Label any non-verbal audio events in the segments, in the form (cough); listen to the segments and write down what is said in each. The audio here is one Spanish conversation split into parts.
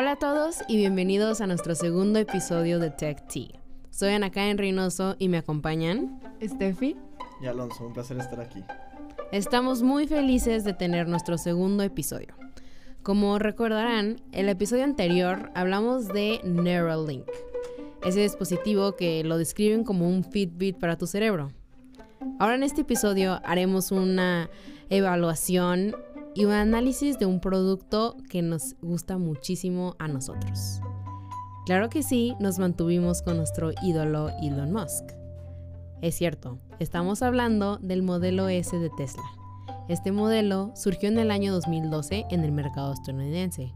Hola a todos y bienvenidos a nuestro segundo episodio de Tech Tea. Soy Ana Karen Reynoso y me acompañan Steffi y Alonso. Un placer estar aquí. Estamos muy felices de tener nuestro segundo episodio. Como recordarán, el episodio anterior hablamos de Neuralink, ese dispositivo que lo describen como un Fitbit para tu cerebro. Ahora en este episodio haremos una evaluación y un análisis de un producto que nos gusta muchísimo a nosotros. Claro que sí, nos mantuvimos con nuestro ídolo Elon Musk. Es cierto, estamos hablando del modelo S de Tesla. Este modelo surgió en el año 2012 en el mercado estadounidense.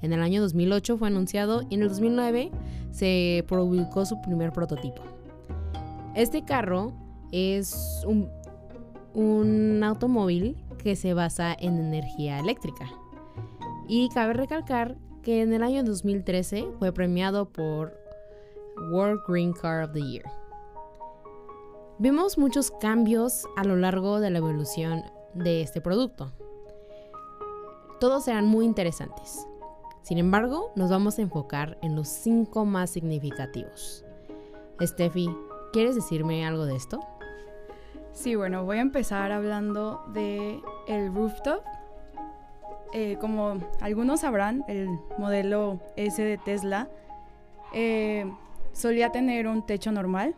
En el año 2008 fue anunciado y en el 2009 se publicó su primer prototipo. Este carro es un, un automóvil que se basa en energía eléctrica. Y cabe recalcar que en el año 2013 fue premiado por World Green Car of the Year. Vimos muchos cambios a lo largo de la evolución de este producto. Todos serán muy interesantes. Sin embargo, nos vamos a enfocar en los cinco más significativos. Steffi, ¿quieres decirme algo de esto? Sí, bueno, voy a empezar hablando de el rooftop. Eh, como algunos sabrán, el modelo S de Tesla eh, solía tener un techo normal,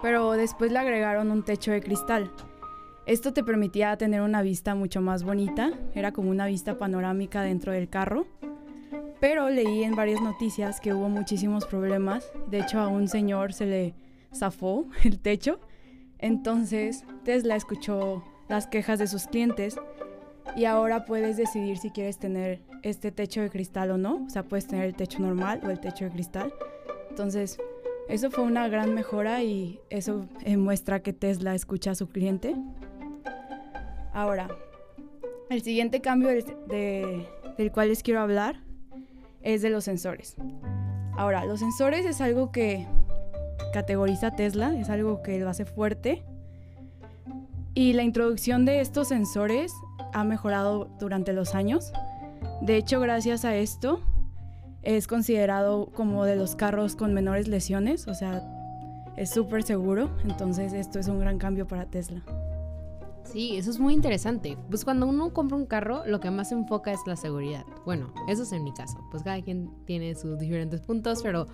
pero después le agregaron un techo de cristal. Esto te permitía tener una vista mucho más bonita, era como una vista panorámica dentro del carro. Pero leí en varias noticias que hubo muchísimos problemas. De hecho, a un señor se le zafó el techo entonces Tesla escuchó las quejas de sus clientes y ahora puedes decidir si quieres tener este techo de cristal o no. O sea, puedes tener el techo normal o el techo de cristal. Entonces, eso fue una gran mejora y eso muestra que Tesla escucha a su cliente. Ahora, el siguiente cambio del cual les quiero hablar es de los sensores. Ahora, los sensores es algo que categoriza Tesla, es algo que lo hace fuerte. Y la introducción de estos sensores ha mejorado durante los años. De hecho, gracias a esto, es considerado como de los carros con menores lesiones, o sea, es súper seguro. Entonces, esto es un gran cambio para Tesla. Sí, eso es muy interesante. Pues cuando uno compra un carro, lo que más se enfoca es la seguridad. Bueno, eso es en mi caso. Pues cada quien tiene sus diferentes puntos, pero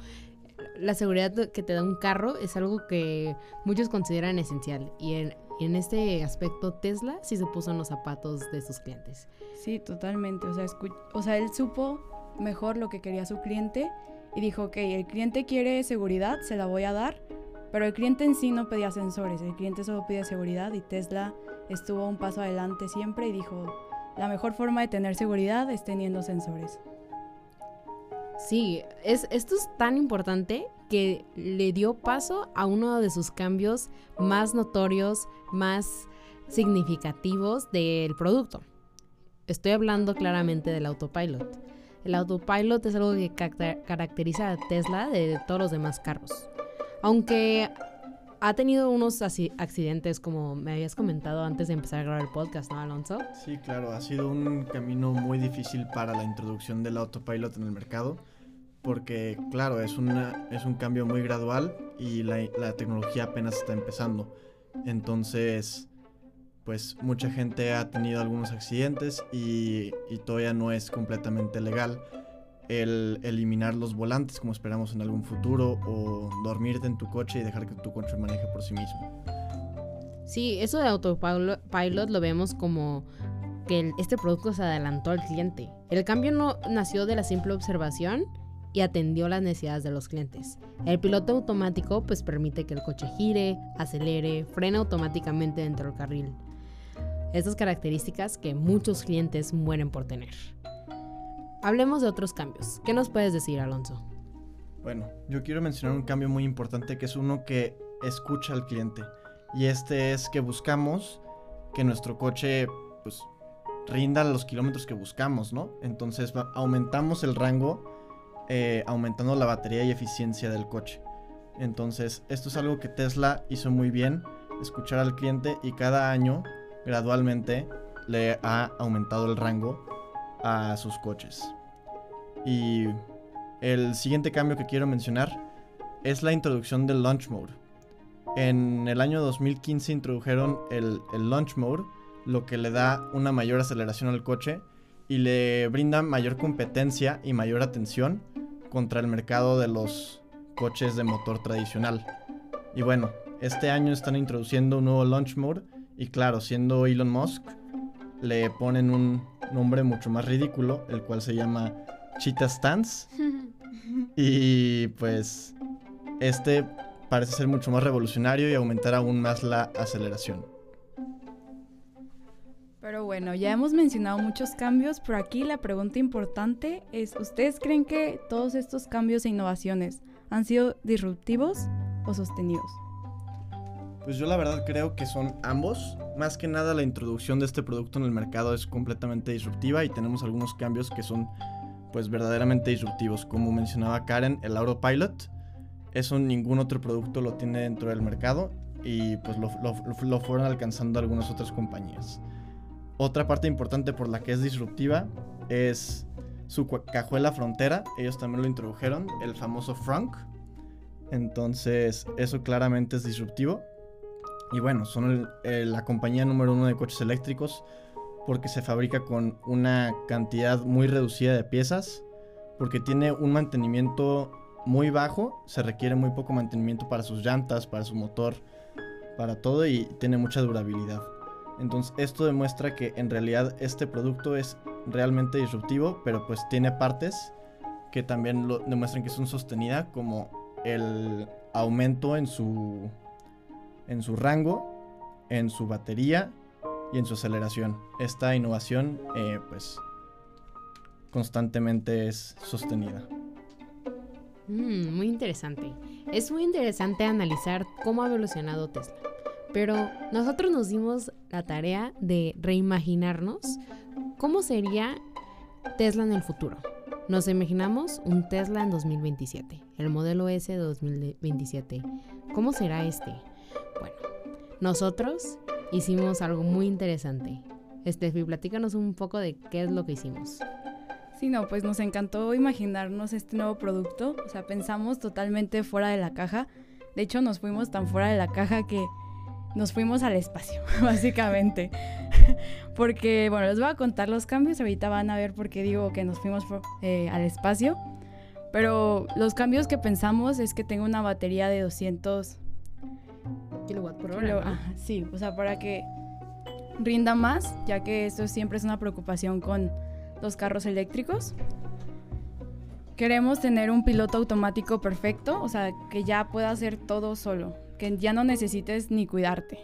la seguridad que te da un carro es algo que muchos consideran esencial y en, este aspecto Tesla sí se puso en los zapatos de sus clientes. Sí, totalmente. O sea, o sea, él supo mejor lo que quería su cliente y dijo, ok, el cliente quiere seguridad, se la voy a dar, pero el cliente en sí no pedía sensores, el cliente solo pide seguridad y Tesla estuvo un paso adelante siempre y dijo, la mejor forma de tener seguridad es teniendo sensores. Sí, es, esto es tan importante que le dio paso a uno de sus cambios más notorios, más significativos del producto. Estoy hablando claramente del autopilot. El autopilot es algo que caracteriza a Tesla de todos los demás carros. Aunque ha tenido unos accidentes, como me habías comentado antes de empezar a grabar el podcast, ¿no, Alonso? Sí, claro, ha sido un camino muy difícil para la introducción del autopilot en el mercado, porque, claro, es, una, es un cambio muy gradual y la, tecnología apenas está empezando. Entonces, pues mucha gente ha tenido algunos accidentes y, y todavía no es completamente legal el eliminar los volantes como esperamos en algún futuro o dormirte en tu coche y dejar que tu coche maneje por sí mismo. Sí, eso de autopilot lo vemos como que este producto se adelantó al cliente. El cambio no nació de la simple observación y atendió las necesidades de los clientes. El piloto automático pues permite que el coche gire, acelere, frene automáticamente dentro del carril. Estas características que muchos clientes mueren por tener. Hablemos de otros cambios. ¿Qué nos puedes decir, Alonso? Bueno, yo quiero mencionar un cambio muy importante que es uno que escucha al cliente. Y este es que buscamos que nuestro coche pues, rinda los kilómetros que buscamos, ¿no? Entonces aumentamos el rango eh, aumentando la batería y eficiencia del coche. Entonces esto es algo que Tesla hizo muy bien, escuchar al cliente y cada año gradualmente le ha aumentado el rango a sus coches. Y el siguiente cambio que quiero mencionar es la introducción del Launch Mode. En el año 2015 introdujeron el, Launch Mode, lo que le da una mayor aceleración al coche y le brinda mayor competencia y mayor atención contra el mercado de los coches de motor tradicional. Y bueno, este año están introduciendo un nuevo launch mode y claro, siendo Elon Musk, le ponen un nombre mucho más ridículo, el cual se llama Cheetah Stance. (laughs) y pues este parece ser mucho más revolucionario y aumentar aún más la aceleración. Pero bueno, ya hemos mencionado muchos cambios, pero aquí la pregunta importante es, ¿ustedes creen que todos estos cambios e innovaciones han sido disruptivos o sostenidos? Pues yo la verdad creo que son ambos. Más que nada la introducción de este producto en el mercado es completamente disruptiva y tenemos algunos cambios que son pues verdaderamente disruptivos. Como mencionaba Karen, el Autopilot, eso ningún otro producto lo tiene dentro del mercado y pues lo, lo fueron alcanzando algunas otras compañías. Otra parte importante por la que es disruptiva es su cajuela frontera. Ellos también lo introdujeron, el famoso Frunk. Entonces, eso claramente es disruptivo. Y bueno, son la compañía número uno de coches eléctricos porque se fabrica con una cantidad muy reducida de piezas, porque tiene un mantenimiento muy bajo, se requiere muy poco mantenimiento para sus llantas, para su motor, para todo y tiene mucha durabilidad. Entonces esto demuestra que en realidad este producto es realmente disruptivo, pero pues tiene partes que también lo demuestran que son sostenidas, como el aumento en su, en su rango, en su batería y en su aceleración. Esta innovación eh, pues constantemente es sostenida. Mm, muy interesante. Es muy interesante analizar cómo ha evolucionado Tesla. Pero nosotros nos dimos la tarea de reimaginarnos cómo sería Tesla en el futuro. Nos imaginamos un Tesla en 2027, el modelo S de 2027. ¿Cómo será este? Nosotros hicimos algo muy interesante. Estefi, platícanos un poco de qué es lo que hicimos. Sí, no, pues nos encantó imaginarnos este nuevo producto. O sea, pensamos totalmente fuera de la caja. De hecho, nos fuimos tan fuera de la caja que nos fuimos al espacio, (laughs) básicamente. (laughs) porque, bueno, les voy a contar los cambios, ahorita van a ver por qué digo que nos fuimos eh, al espacio. Pero los cambios que pensamos es que tengo una batería de 200 kilowatt por hora. sí, o sea, para que rinda más, ya que esto siempre es una preocupación con los carros eléctricos. Queremos tener un piloto automático perfecto, o sea, que ya pueda hacer todo solo que ya no necesites ni cuidarte.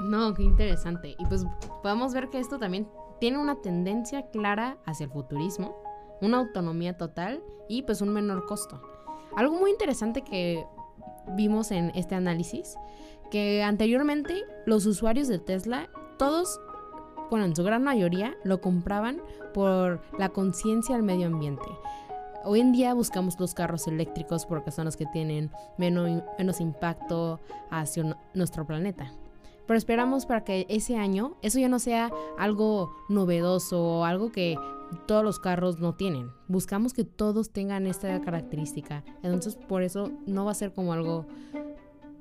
No, qué interesante. Y pues podemos ver que esto también tiene una tendencia clara hacia el futurismo, una autonomía total y pues un menor costo. Algo muy interesante que vimos en este análisis, que anteriormente los usuarios de Tesla, todos, bueno, en su gran mayoría, lo compraban por la conciencia al medio ambiente. Hoy en día buscamos los carros eléctricos porque son los que tienen menos, menos impacto hacia nuestro planeta. Pero esperamos para que ese año eso ya no sea algo novedoso o algo que todos los carros no tienen. Buscamos que todos tengan esta característica. Entonces por eso no va a ser como algo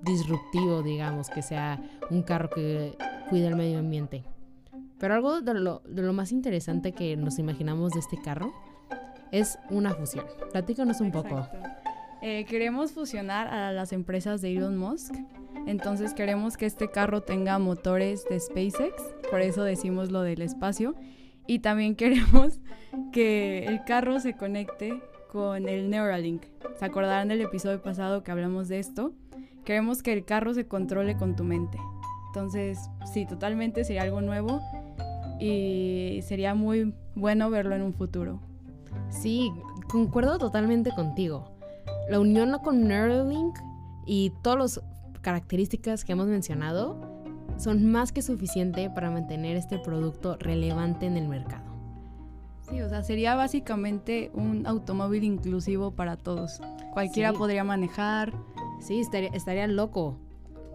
disruptivo, digamos, que sea un carro que cuide el medio ambiente. Pero algo de lo, de lo más interesante que nos imaginamos de este carro es una fusión. Platícanos un poco. Eh, queremos fusionar a las empresas de Elon Musk. Entonces queremos que este carro tenga motores de SpaceX, por eso decimos lo del espacio. Y también queremos (laughs) que el carro se conecte con el Neuralink. ¿Se acordarán del episodio pasado que hablamos de esto? Queremos que el carro se controle con tu mente. Entonces, sí, totalmente sería algo nuevo y sería muy bueno verlo en un futuro. Sí, concuerdo totalmente contigo. La unión con Neuralink y todas las características que hemos mencionado son más que suficiente para mantener este producto relevante en el mercado. Sí, o sea, sería básicamente un automóvil inclusivo para todos. Cualquiera podría manejar. Sí, estaría, estaría loco.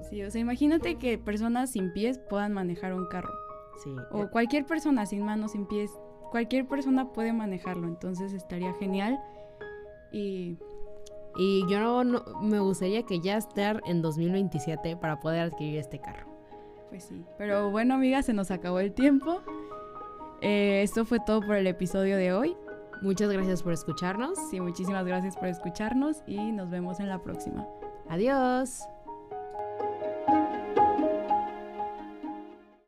Sí, o sea, imagínate que personas sin pies puedan manejar un carro. Sí. O cualquier persona sin manos, sin pies cualquier persona puede manejarlo, entonces estaría genial. Y Y yo no, no- me gustaría que ya estar en 2027 para poder adquirir este carro. Pues sí. Pero bueno, amigas, se nos acabó el tiempo. Eh, esto fue todo por el episodio de hoy. Muchas gracias por escucharnos. Sí, muchísimas gracias por escucharnos y nos vemos en la próxima. Adiós.